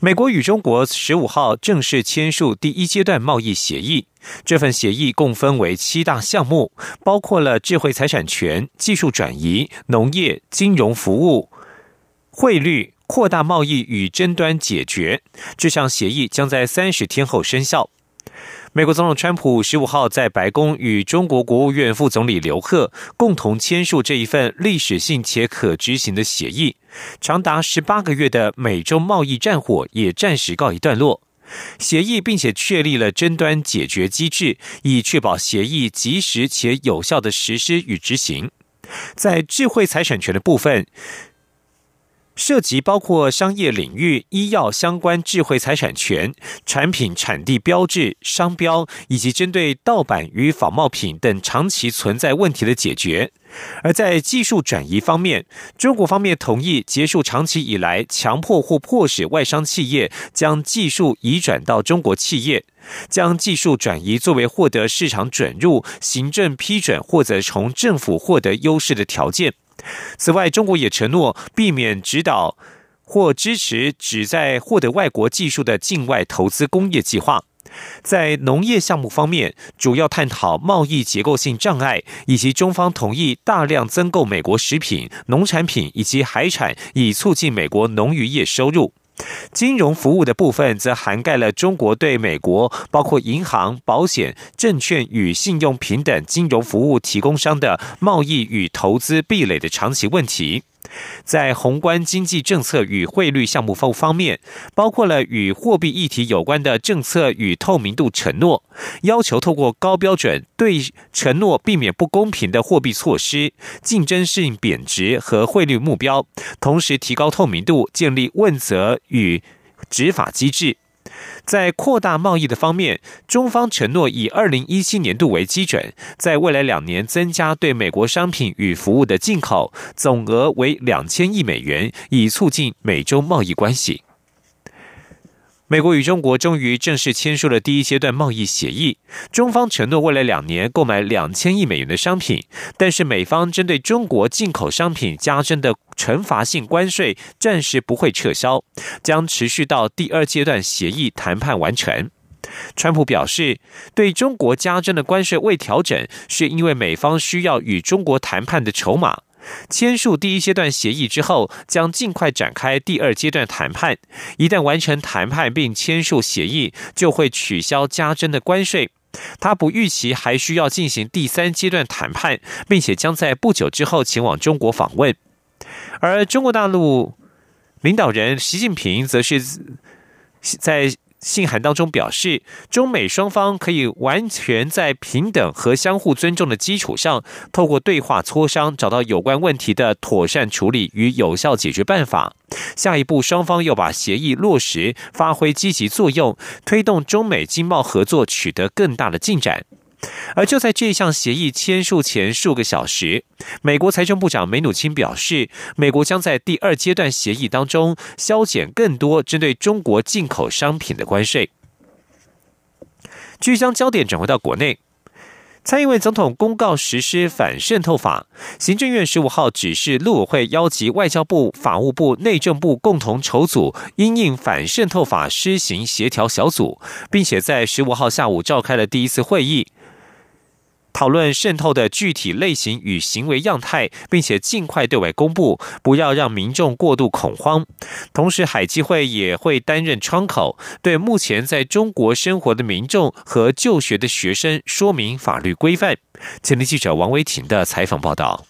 美国与中国十五号正式签署第一阶段贸易协议。这份协议共分为七大项目，包括了智慧财产权、技术转移、农业、金融服务、汇率、扩大贸易与争端解决。这项协议将在三十天后生效。美国总统川普十五号在白宫与中国国务院副总理刘鹤共同签署这一份历史性且可执行的协议，长达十八个月的美中贸易战火也暂时告一段落。协议并且确立了争端解决机制，以确保协议及时且有效的实施与执行。在智慧财产权的部分。涉及包括商业领域、医药相关智慧财产权、产品产地标志、商标，以及针对盗版与仿冒品等长期存在问题的解决。而在技术转移方面，中国方面同意结束长期以来强迫或迫使外商企业将技术移转到中国企业，将技术转移作为获得市场准入、行政批准或者从政府获得优势的条件。此外，中国也承诺避免指导或支持旨在获得外国技术的境外投资工业计划。在农业项目方面，主要探讨贸易结构性障碍，以及中方同意大量增购美国食品、农产品以及海产，以促进美国农渔业收入。金融服务的部分则涵盖了中国对美国包括银行、保险、证券与信用平等金融服务提供商的贸易与投资壁垒的长期问题。在宏观经济政策与汇率项目方方面，包括了与货币议题有关的政策与透明度承诺，要求透过高标准对承诺避免不公平的货币措施、竞争性贬值和汇率目标，同时提高透明度，建立问责与执法机制。在扩大贸易的方面，中方承诺以二零一七年度为基准，在未来两年增加对美国商品与服务的进口，总额为两千亿美元，以促进美中贸易关系。美国与中国终于正式签署了第一阶段贸易协议，中方承诺未来两年购买两千亿美元的商品，但是美方针对中国进口商品加征的惩罚性关税暂时不会撤销，将持续到第二阶段协议谈判完成。川普表示，对中国加征的关税未调整，是因为美方需要与中国谈判的筹码。签署第一阶段协议之后，将尽快展开第二阶段谈判。一旦完成谈判并签署协议，就会取消加征的关税。他不预期还需要进行第三阶段谈判，并且将在不久之后前往中国访问。而中国大陆领导人习近平则是在。信函当中表示，中美双方可以完全在平等和相互尊重的基础上，透过对话磋商，找到有关问题的妥善处理与有效解决办法。下一步，双方要把协议落实，发挥积极作用，推动中美经贸合作取得更大的进展。而就在这项协议签署前数个小时，美国财政部长梅努钦表示，美国将在第二阶段协议当中削减更多针对中国进口商品的关税。据将焦点转回到国内，蔡英文总统公告实施反渗透法，行政院十五号指示陆委会邀集外交部、法务部、内政部共同筹组因应反渗透法施行协调小组，并且在十五号下午召开了第一次会议。讨论渗透的具体类型与行为样态，并且尽快对外公布，不要让民众过度恐慌。同时，海基会也会担任窗口，对目前在中国生活的民众和就学的学生说明法律规范。前天记者王维婷的采访报道。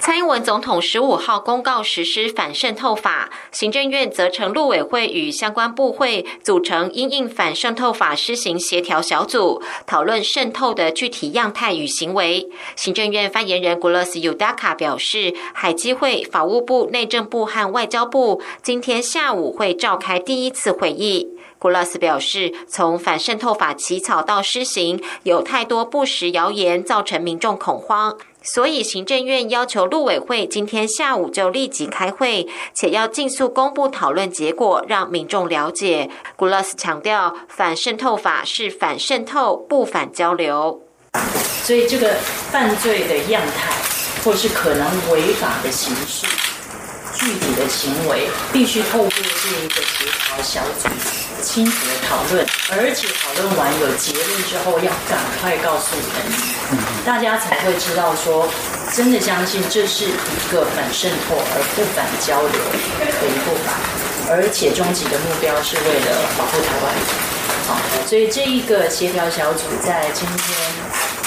蔡英文总统十五号公告实施反渗透法，行政院则成陆委会与相关部会组成因应反渗透法施行协调小组，讨论渗透的具体样态与行为。行政院发言人古勒斯尤达卡表示，海基会、法务部、内政部和外交部今天下午会召开第一次会议。古拉斯表示，从反渗透法起草到施行，有太多不实谣言，造成民众恐慌。所以，行政院要求陆委会今天下午就立即开会，且要尽速公布讨论结果，让民众了解。古拉斯强调，反渗透法是反渗透，不反交流。所以，这个犯罪的样态，或是可能违法的形式。具体的行为必须透过这一个协调小组清楚的讨论，而且讨论完有结论之后，要赶快告诉人民，大家才会知道说，真的相信这是一个反渗透而不反交流的一步法，而且终极的目标是为了保护台湾。好，所以这一个协调小组在今天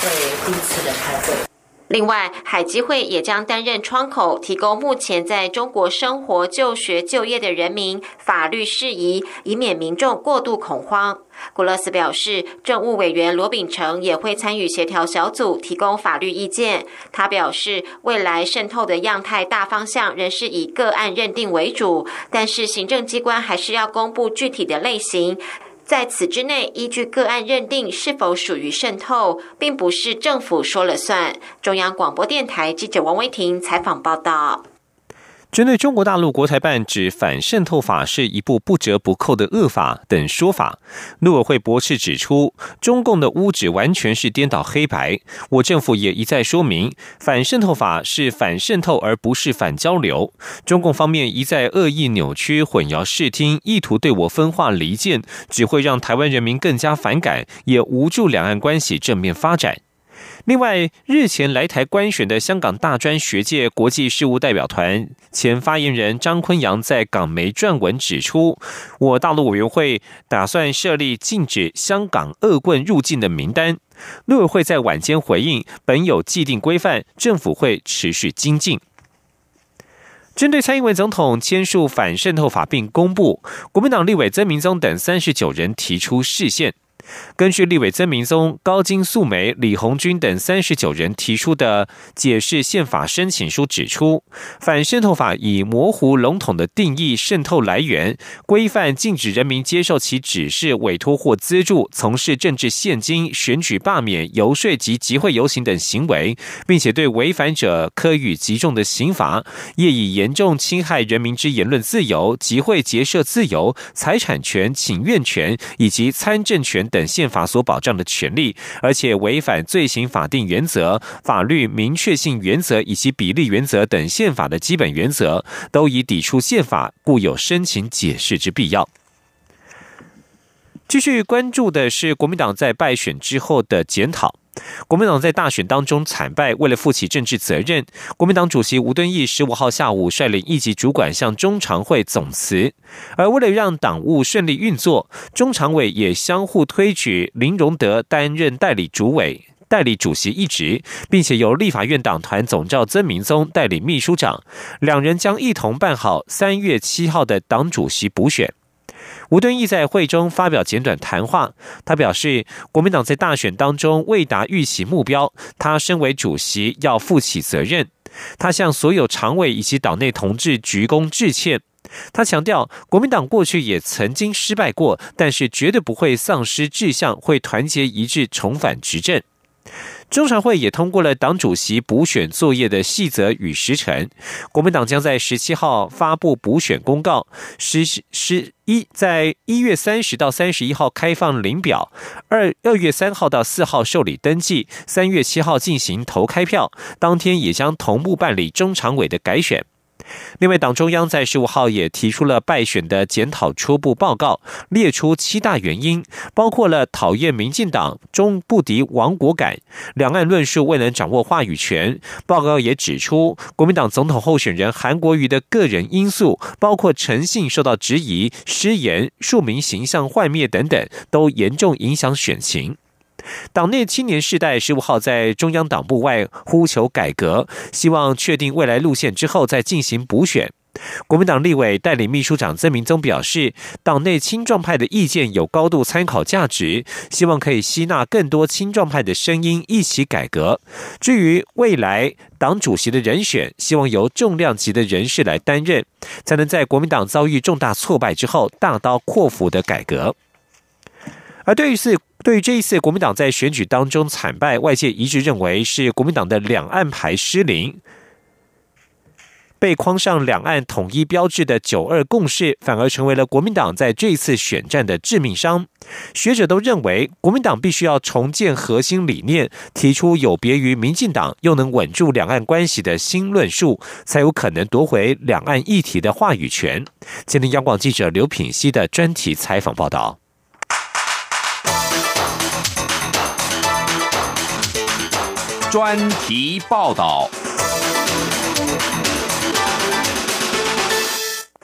会第一次的开会。另外，海基会也将担任窗口，提供目前在中国生活、就学、就业的人民法律事宜，以免民众过度恐慌。古勒斯表示，政务委员罗秉成也会参与协调小组，提供法律意见。他表示，未来渗透的样态大方向仍是以个案认定为主，但是行政机关还是要公布具体的类型。在此之内，依据个案认定是否属于渗透，并不是政府说了算。中央广播电台记者王威婷采访报道。针对中国大陆国台办指反渗透法是一部不折不扣的恶法等说法，陆委会驳斥指出，中共的污指完全是颠倒黑白。我政府也一再说明，反渗透法是反渗透而不是反交流。中共方面一再恶意扭曲、混淆视听，意图对我分化离间，只会让台湾人民更加反感，也无助两岸关系正面发展。另外，日前来台观选的香港大专学界国际事务代表团前发言人张坤阳在港媒撰文指出，我大陆委员会打算设立禁止香港恶棍入境的名单。陆委会在晚间回应，本有既定规范，政府会持续精进。针对蔡英文总统签署反渗透法并公布，国民党立委曾明宗等三十九人提出释宪。根据立委曾明宗、高金素梅、李红军等三十九人提出的解释宪法申请书指出，反渗透法以模糊笼统的定义渗透来源，规范禁止人民接受其指示、委托或资助从事政治现金、选举罢免、游说及集会游行等行为，并且对违反者科予极重的刑罚，业以严重侵害人民之言论自由、集会结社自由、财产权、请愿权以及参政权。等宪法所保障的权利，而且违反罪行法定原则、法律明确性原则以及比例原则等宪法的基本原则，都已抵触宪法，故有申请解释之必要。继续关注的是国民党在败选之后的检讨。国民党在大选当中惨败，为了负起政治责任，国民党主席吴敦义十五号下午率领一级主管向中常会总辞。而为了让党务顺利运作，中常委也相互推举林荣德担任代理主委、代理主席一职，并且由立法院党团总召曾明宗代理秘书长，两人将一同办好三月七号的党主席补选。吴敦义在会中发表简短谈话，他表示，国民党在大选当中未达预期目标，他身为主席要负起责任。他向所有常委以及党内同志鞠躬致歉。他强调，国民党过去也曾经失败过，但是绝对不会丧失志向，会团结一致重返执政。中常会也通过了党主席补选作业的细则与时程，国民党将在十七号发布补选公告，十十一在一月三十到三十一号开放领表，二二月三号到四号受理登记，三月七号进行投开票，当天也将同步办理中常委的改选。另外，党中央在十五号也提出了败选的检讨初步报告，列出七大原因，包括了讨厌民进党、中不敌亡国感、两岸论述未能掌握话语权。报告也指出，国民党总统候选人韩国瑜的个人因素，包括诚信受到质疑、失言、庶民形象幻灭等等，都严重影响选情。党内青年世代十五号在中央党部外呼求改革，希望确定未来路线之后再进行补选。国民党立委代理秘书长曾明宗表示，党内青壮派的意见有高度参考价值，希望可以吸纳更多青壮派的声音，一起改革。至于未来党主席的人选，希望由重量级的人士来担任，才能在国民党遭遇重大挫败之后，大刀阔斧的改革。而对于是对于这一次国民党在选举当中惨败，外界一致认为是国民党的两岸牌失灵。被框上两岸统一标志的“九二共识”，反而成为了国民党在这次选战的致命伤。学者都认为，国民党必须要重建核心理念，提出有别于民进党又能稳住两岸关系的新论述，才有可能夺回两岸议题的话语权。今天，央广记者刘品熙的专题采访报道。专题报道。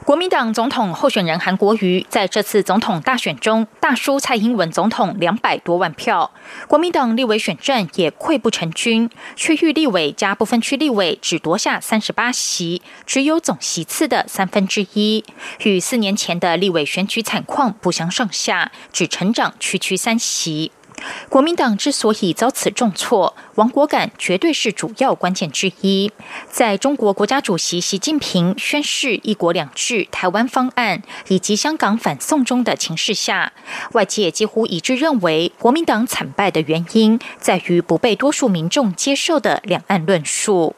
国民党总统候选人韩国瑜在这次总统大选中大输蔡英文总统两百多万票，国民党立委选战也溃不成军，区域立委加不分区立委只夺下三十八席，只有总席次的三分之一，与四年前的立委选举惨况不相上下，只成长区区三席。国民党之所以遭此重挫，亡国感绝对是主要关键之一。在中国国家主席习近平宣誓“一国两制”台湾方案以及香港反送中的情势下，外界几乎一致认为，国民党惨败的原因在于不被多数民众接受的两岸论述。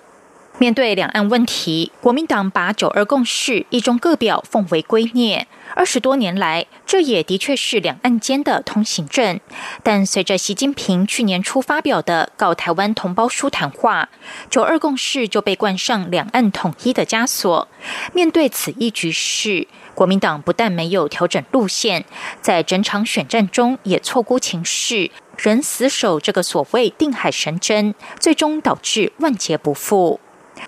面对两岸问题，国民党把“九二共识”一中各表奉为圭臬。二十多年来，这也的确是两岸间的通行证。但随着习近平去年初发表的《告台湾同胞书》谈话，“九二共识”就被冠上两岸统一的枷锁。面对此一局势，国民党不但没有调整路线，在整场选战中也错估情势，仍死守这个所谓定海神针，最终导致万劫不复。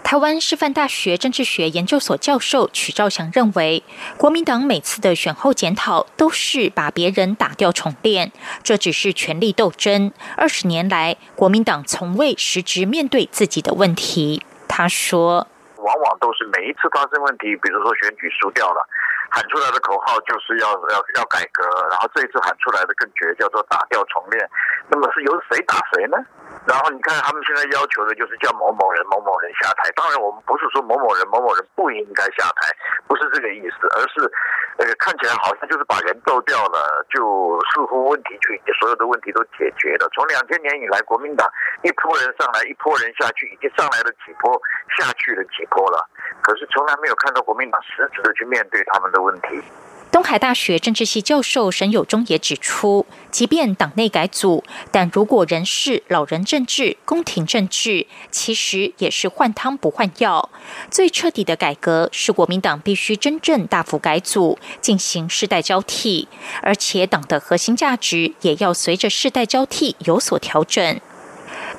台湾师范大学政治学研究所教授曲兆祥认为，国民党每次的选后检讨都是把别人打掉重练，这只是权力斗争。二十年来，国民党从未实质面对自己的问题。他说：“往往都是每一次发生问题，比如说选举输掉了，喊出来的口号就是要要要改革，然后这一次喊出来的更绝，叫做打掉重练。那么是由谁打谁呢？”然后你看，他们现在要求的就是叫某某人、某某人下台。当然，我们不是说某某人、某某人不应该下台，不是这个意思，而是，呃，看起来好像就是把人斗掉了，就似乎问题就所有的问题都解决了。从两千年以来，国民党一波人上来，一波人下去，已经上来了几波，下去了几波了，可是从来没有看到国民党实质的去面对他们的问题。东海大学政治系教授沈友忠也指出，即便党内改组，但如果人事老人政治、宫廷政治，其实也是换汤不换药。最彻底的改革是国民党必须真正大幅改组，进行世代交替，而且党的核心价值也要随着世代交替有所调整。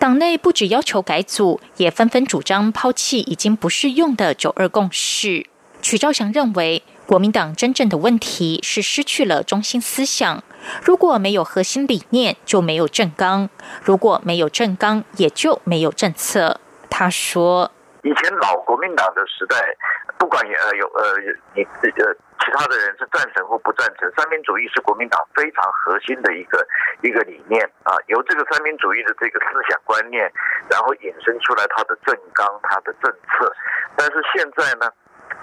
党内不只要求改组，也纷纷主张抛弃已经不适用的九二共识。曲兆祥认为。国民党真正的问题是失去了中心思想。如果没有核心理念，就没有政纲；如果没有政纲，也就没有政策。他说：“以前老国民党的时代，不管呃有呃你呃其他的人是赞成或不赞成，三民主义是国民党非常核心的一个一个理念啊。由这个三民主义的这个思想观念，然后引申出来他的政纲、他的政策。但是现在呢，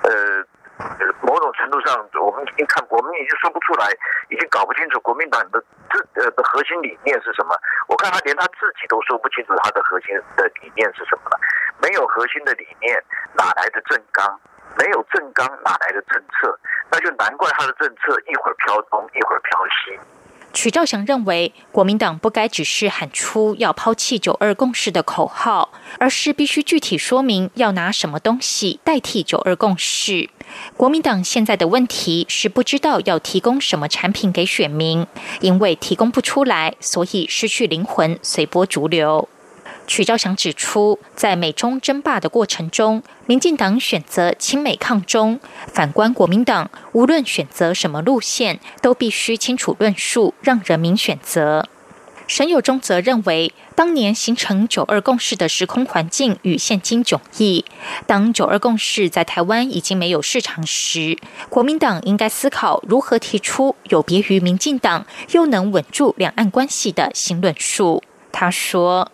呃。”某种程度上，我们已经看，我们已经说不出来，已经搞不清楚国民党的这呃的核心理念是什么。我看他连他自己都说不清楚他的核心的理念是什么了。没有核心的理念，哪来的政纲？没有政纲，哪来的政策？那就难怪他的政策一会儿飘东，一会儿飘西。曲兆祥认为，国民党不该只是喊出要抛弃“九二共识”的口号，而是必须具体说明要拿什么东西代替“九二共识”。国民党现在的问题是不知道要提供什么产品给选民，因为提供不出来，所以失去灵魂，随波逐流。曲兆祥指出，在美中争霸的过程中，民进党选择亲美抗中；反观国民党，无论选择什么路线，都必须清楚论述，让人民选择。沈友忠则认为，当年形成九二共识的时空环境与现今迥异。当九二共识在台湾已经没有市场时，国民党应该思考如何提出有别于民进党又能稳住两岸关系的新论述。他说。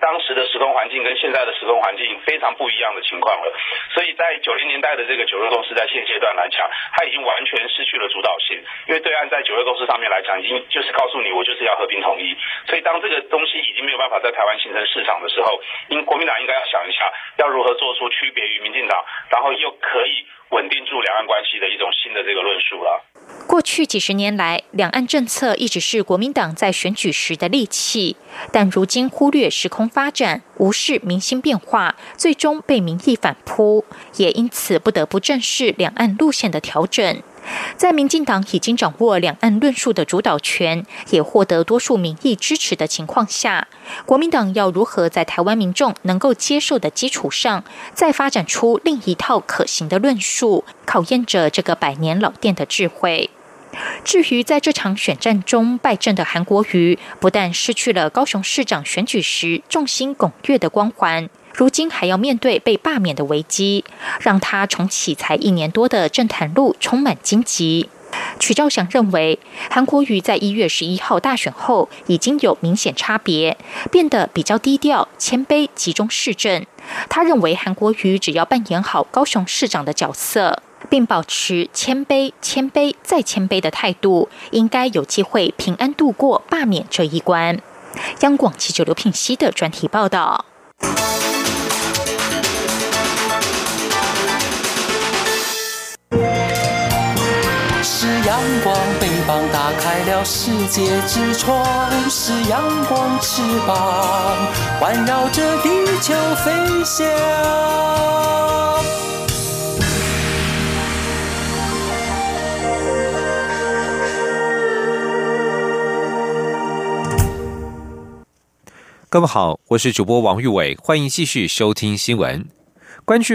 当时的时空环境跟现在的时空环境非常不一样的情况了，所以在九零年代的这个九二共识，在现阶段来讲，它已经完全失去了主导性，因为对岸在九二共识上面来讲，已经就是告诉你我就是要和平统一，所以当这个东西已经没有办法在台湾形成市场的时候，应国民党应该要想一下，要如何做出区别于民进党，然后又可以稳定住两岸关系的一种新的这个论述了。过去几十年来，两岸政策一直是国民党在选举时的利器，但如今忽略时空发展，无视民心变化，最终被民意反扑，也因此不得不正视两岸路线的调整。在民进党已经掌握两岸论述的主导权，也获得多数民意支持的情况下，国民党要如何在台湾民众能够接受的基础上，再发展出另一套可行的论述，考验着这个百年老店的智慧。至于在这场选战中败阵的韩国瑜，不但失去了高雄市长选举时众星拱月的光环。如今还要面对被罢免的危机，让他重启才一年多的政坛路充满荆棘。曲兆祥认为，韩国瑜在一月十一号大选后已经有明显差别，变得比较低调、谦卑、集中市政。他认为，韩国瑜只要扮演好高雄市长的角色，并保持谦卑、谦卑再谦卑的态度，应该有机会平安度过罢免这一关。央广记者刘品熙的专题报道。光，翅膀打开了世界之窗；是阳光，翅膀环绕着地球飞翔。各位好，我是主播王玉伟，欢迎继续收听新闻，关注。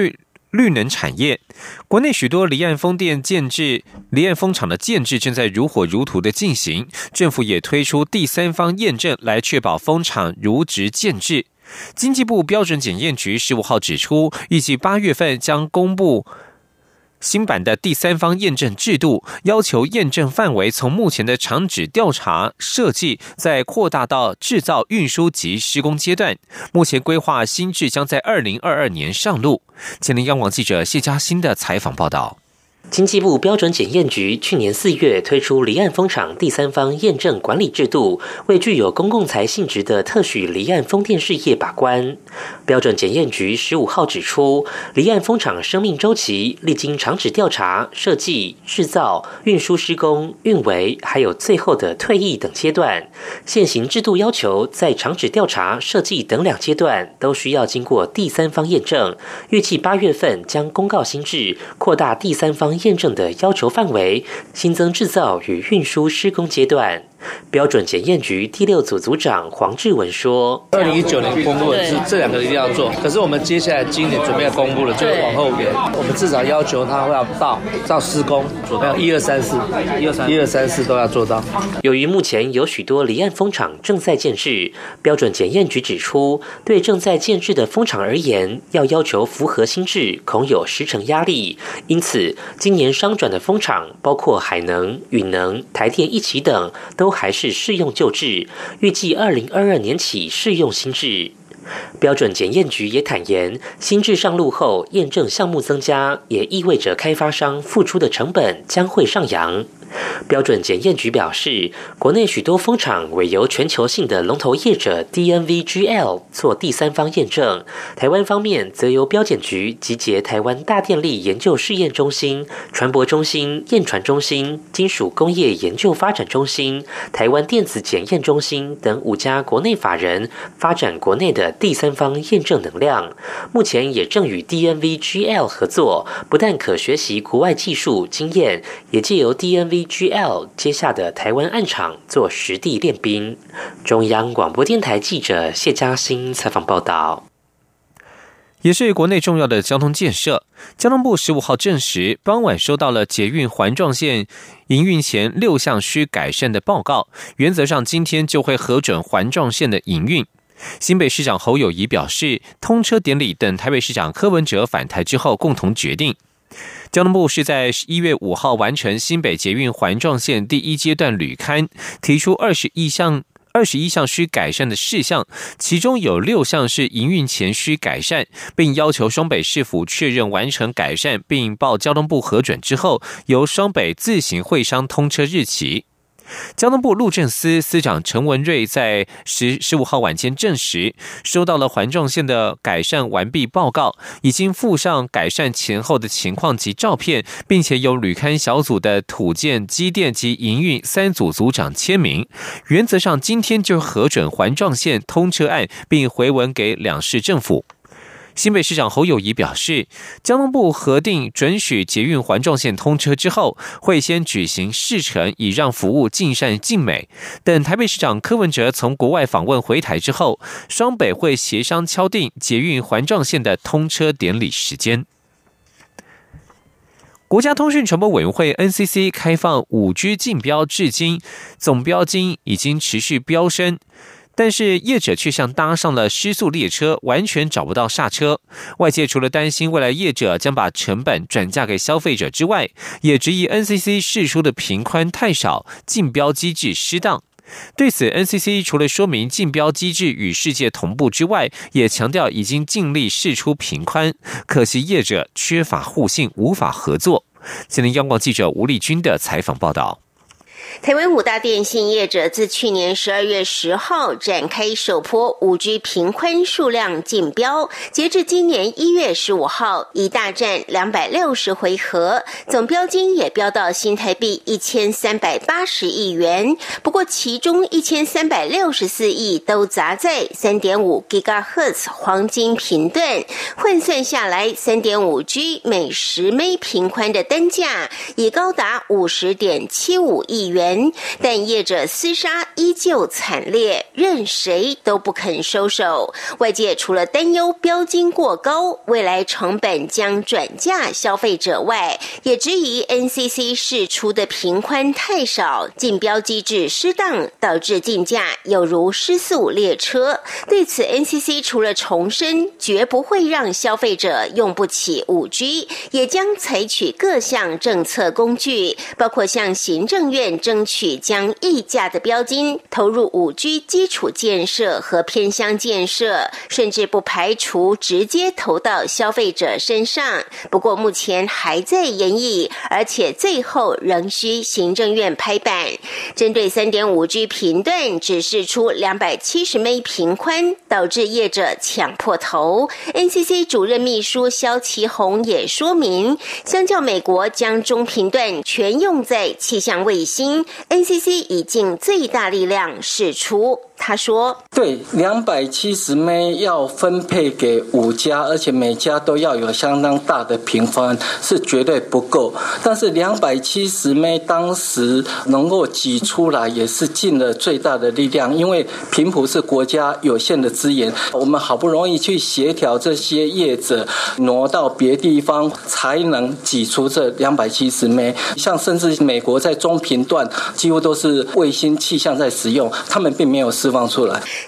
绿能产业，国内许多离岸风电建制、离岸风场的建制正在如火如荼的进行，政府也推出第三方验证来确保风场如职建制。经济部标准检验局十五号指出，预计八月份将公布。新版的第三方验证制度要求验证范围从目前的厂址调查设计，再扩大到制造、运输及施工阶段。目前规划新制将在二零二二年上路。前天央广记者谢佳欣的采访报道。经济部标准检验局去年四月推出离岸风场第三方验证管理制度，为具有公共财性质的特许离岸风电事业把关。标准检验局十五号指出，离岸风场生命周期历经厂址调查、设计、制造、运输、施工、运维，还有最后的退役等阶段。现行制度要求，在厂址调查、设计等两阶段都需要经过第三方验证。预计八月份将公告新制，扩大第三方。验证的要求范围新增制造与运输施工阶段。标准检验局第六组组长黄志文说：“二零一九年公布的是这两个一定要做，可是我们接下来今年准备要公布的就往后延。我们至少要求他要到到施工，左边一二三四，一二三一二三四都要做到。由于目前有许多离岸风场正在建制，标准检验局指出，对正在建制的风场而言，要要求符合新制，恐有时程压力。因此，今年商转的风场，包括海能、允能、台电一起等，都。还是试用旧制，预计二零二二年起试用新制。标准检验局也坦言，新制上路后，验证项目增加，也意味着开发商付出的成本将会上扬。标准检验局表示，国内许多风场委由全球性的龙头业者 DNVGL 做第三方验证，台湾方面则由标检局集结台湾大电力研究试验中心、船舶中心、验船中心、金属工业研究发展中心、台湾电子检验中心等五家国内法人，发展国内的第三方验证能量。目前也正与 DNVGL 合作，不但可学习国外技术经验，也借由 DNVGL。GL 接下的台湾暗场做实地练兵。中央广播电台记者谢嘉欣采访报道。也是国内重要的交通建设。交通部十五号证实，傍晚收到了捷运环状线营运前六项需改善的报告，原则上今天就会核准环状线的营运。新北市长侯友谊表示，通车典礼等台北市长柯文哲返台之后共同决定。交通部是在一月五号完成新北捷运环状线第一阶段履勘，提出二十一项。二十一项需改善的事项，其中有六项是营运前需改善，并要求双北市府确认完成改善，并报交通部核准之后，由双北自行会商通车日期。交通部路政司司长陈文瑞在十十五号晚间证实，收到了环状线的改善完毕报告，已经附上改善前后的情况及照片，并且有旅刊小组的土建、机电及营运三组组长签名。原则上，今天就核准环状线通车案，并回文给两市政府。新北市长侯友谊表示，交通部核定准许捷运环状线通车之后，会先举行试乘，以让服务尽善尽美。等台北市长柯文哲从国外访问回台之后，双北会协商敲定捷运环状线的通车典礼时间。国家通讯传播委员会 NCC 开放五 G 竞标，至今总标金已经持续飙升。但是业者却像搭上了失速列车，完全找不到刹车。外界除了担心未来业者将把成本转嫁给消费者之外，也质疑 NCC 释出的频宽太少，竞标机制失当。对此，NCC 除了说明竞标机制与世界同步之外，也强调已经尽力释出频宽，可惜业者缺乏互信，无法合作。今天央广记者吴丽君的采访报道。台湾五大电信业者自去年十二月十号展开首波五 G 频宽数量竞标，截至今年一月十五号，已大战两百六十回合，总标金也飙到新台币一千三百八十亿元。不过，其中一千三百六十四亿都砸在三点五 GHz 黄金频段，换算下来，三点五 G 每十枚频宽的单价已高达五十点七五亿元。但业者厮杀依旧惨烈，任谁都不肯收手。外界除了担忧标金过高，未来成本将转嫁消费者外，也质疑 NCC 释出的频宽太少，竞标机制失当，导致竞价有如失速列车。对此，NCC 除了重申绝不会让消费者用不起五 G，也将采取各项政策工具，包括向行政院。争取将溢价的标金投入五 G 基础建设和偏乡建设，甚至不排除直接投到消费者身上。不过目前还在研议，而且最后仍需行政院拍板。针对三点五 G 频段只示出两百七十 m 频宽，导致业者抢破头。NCC 主任秘书肖其宏也说明，相较美国将中频段全用在气象卫星。NCC 已尽最大力量使出。他说：“对，两百七十枚要分配给五家，而且每家都要有相当大的平方，是绝对不够。但是两百七十枚当时能够挤出来，也是尽了最大的力量。因为频谱是国家有限的资源，我们好不容易去协调这些业者挪到别地方，才能挤出这两百七十枚。像甚至美国在中频段几乎都是卫星气象在使用，他们并没有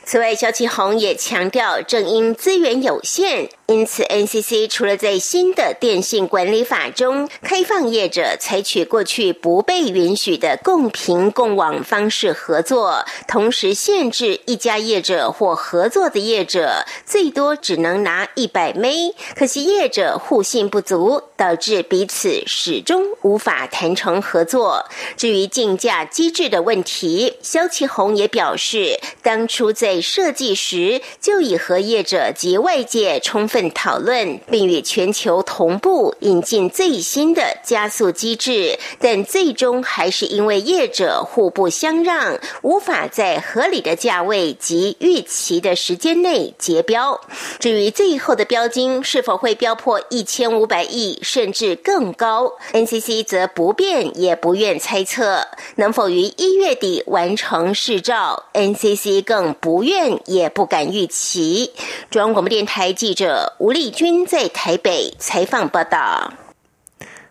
此外，萧启宏也强调，正因资源有限。因此，NCC 除了在新的电信管理法中开放业者采取过去不被允许的共频共网方式合作，同时限制一家业者或合作的业者最多只能拿一百枚。可惜业者互信不足，导致彼此始终无法谈成合作。至于竞价机制的问题，肖其宏也表示，当初在设计时就已和业者及外界充分。份讨论，并与全球同步引进最新的加速机制，但最终还是因为业者互不相让，无法在合理的价位及预期的时间内结标。至于最后的标金是否会标破一千五百亿，甚至更高，NCC 则不便也不愿猜测。能否于一月底完成试照，NCC 更不愿也不敢预期。中央广播电台记者。吴丽君在台北采访报道。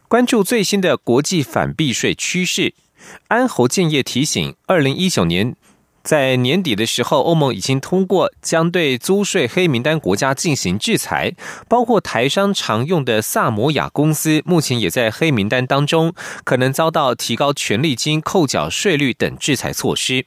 关注最新的国际反避税趋势，安侯建业提醒，二零一九年。在年底的时候，欧盟已经通过将对租税黑名单国家进行制裁，包括台商常用的萨摩亚公司，目前也在黑名单当中，可能遭到提高权利金扣缴税率等制裁措施。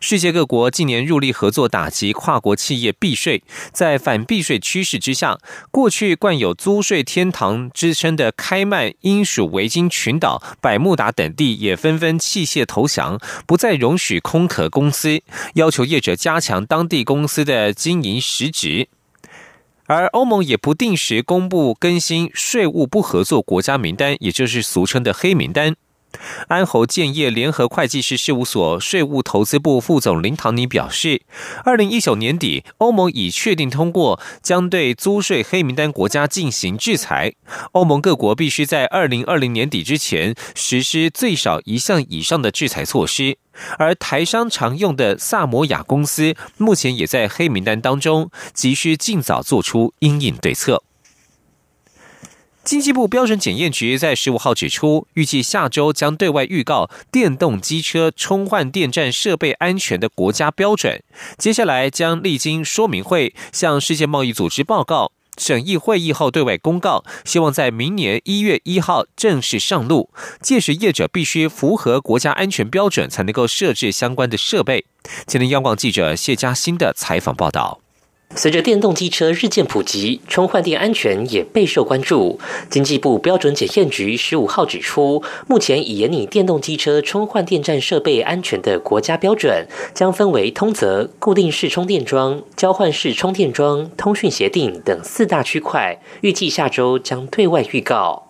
世界各国近年入力合作打击跨国企业避税，在反避税趋势之下，过去冠有“租税天堂”之称的开曼、英属维京群岛、百慕达等地也纷纷弃械投降，不再容许空壳公司，要求业者加强当地公司的经营实质。而欧盟也不定时公布更新税务不合作国家名单，也就是俗称的黑名单。安侯建业联合会计师事务所税务投资部副总林唐尼表示，二零一九年底，欧盟已确定通过将对租税黑名单国家进行制裁。欧盟各国必须在二零二零年底之前实施最少一项以上的制裁措施。而台商常用的萨摩亚公司目前也在黑名单当中，急需尽早做出应应对策。经济部标准检验局在十五号指出，预计下周将对外预告电动机车充换电站设备安全的国家标准。接下来将历经说明会，向世界贸易组织报告，审议会议后对外公告，希望在明年一月一号正式上路。届时业者必须符合国家安全标准，才能够设置相关的设备。今天央广记者谢嘉欣的采访报道。随着电动机车日渐普及，充换电安全也备受关注。经济部标准检验局十五号指出，目前已研拟电动机车充换电站设备安全的国家标准，将分为通则、固定式充电桩、交换式充电桩、通讯协定等四大区块，预计下周将对外预告。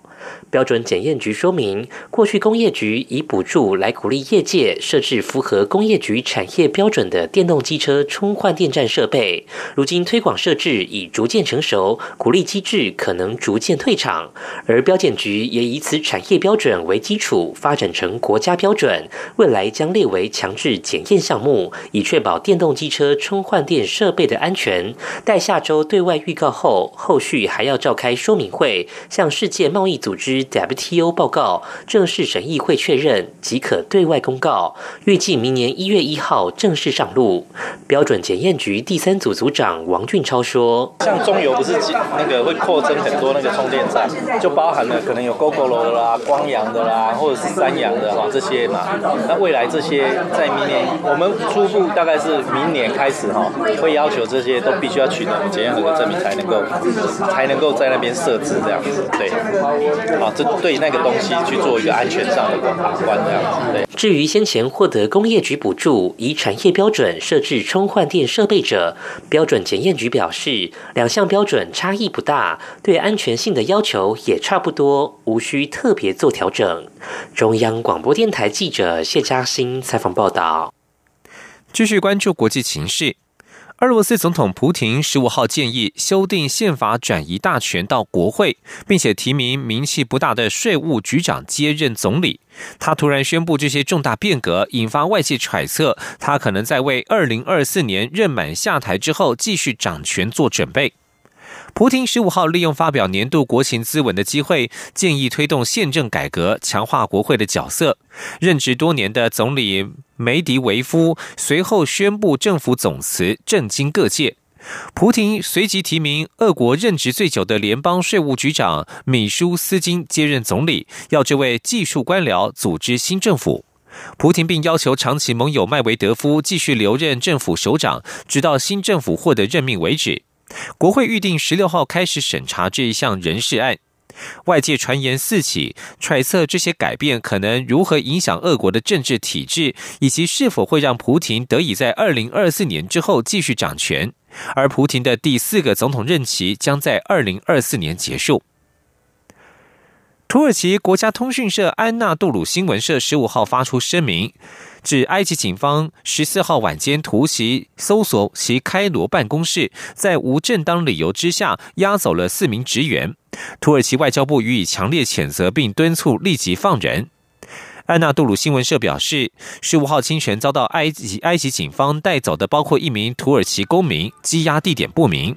标准检验局说明，过去工业局以补助来鼓励业界设置符合工业局产业标准的电动机车充换电站设备，如今推广设置已逐渐成熟，鼓励机制可能逐渐退场。而标检局也以此产业标准为基础，发展成国家标准，未来将列为强制检验项目，以确保电动机车充换电设备的安全。待下周对外预告后，后续还要召开说明会，向世界贸易组织。WTO 报告正式审议会确认即可对外公告，预计明年一月一号正式上路。标准检验局第三组组长王俊超说：“像中油不是那个会扩增很多那个充电站，就包含了可能有 GoGo 的啦、光阳的啦，或者是三阳的哈这些嘛。那未来这些在明年，我们初步大概是明年开始哈，会要求这些都必须要取得检验合格证明才能够才能够在那边设置这样子，对。”这对那个东西去做一个安全上的把关，这样子。对。至于先前获得工业局补助以产业标准设置充换电设备者，标准检验局表示，两项标准差异不大，对安全性的要求也差不多，无需特别做调整。中央广播电台记者谢嘉欣采访报道。继续关注国际情势。俄罗斯总统普廷十五号建议修订宪法，转移大权到国会，并且提名名气不大的税务局长接任总理。他突然宣布这些重大变革，引发外界揣测，他可能在为二零二四年任满下台之后继续掌权做准备。普廷十五号利用发表年度国情咨文的机会，建议推动宪政改革，强化国会的角色。任职多年的总理梅迪维夫随后宣布政府总辞，震惊各界。普廷随即提名俄国任职最久的联邦税务局长米舒斯金接任总理，要这位技术官僚组织新政府。普廷并要求长期盟友麦维德夫继续留任政府首长，直到新政府获得任命为止。国会预定十六号开始审查这一项人事案，外界传言四起，揣测这些改变可能如何影响俄国的政治体制，以及是否会让普廷得以在二零二四年之后继续掌权。而普廷的第四个总统任期将在二零二四年结束。土耳其国家通讯社安纳杜鲁新闻社十五号发出声明。指埃及警方十四号晚间突袭搜索其开罗办公室，在无正当理由之下押走了四名职员。土耳其外交部予以强烈谴责，并敦促立即放人。安纳杜鲁新闻社表示，十五号清晨遭到埃及埃及警方带走的包括一名土耳其公民，羁押地点不明。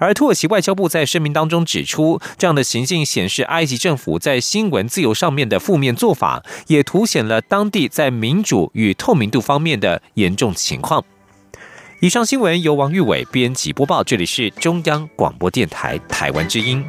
而土耳其外交部在声明当中指出，这样的行径显示埃及政府在新闻自由上面的负面做法，也凸显了当地在民主与透明度方面的严重情况。以上新闻由王玉伟编辑播报，这里是中央广播电台台湾之音。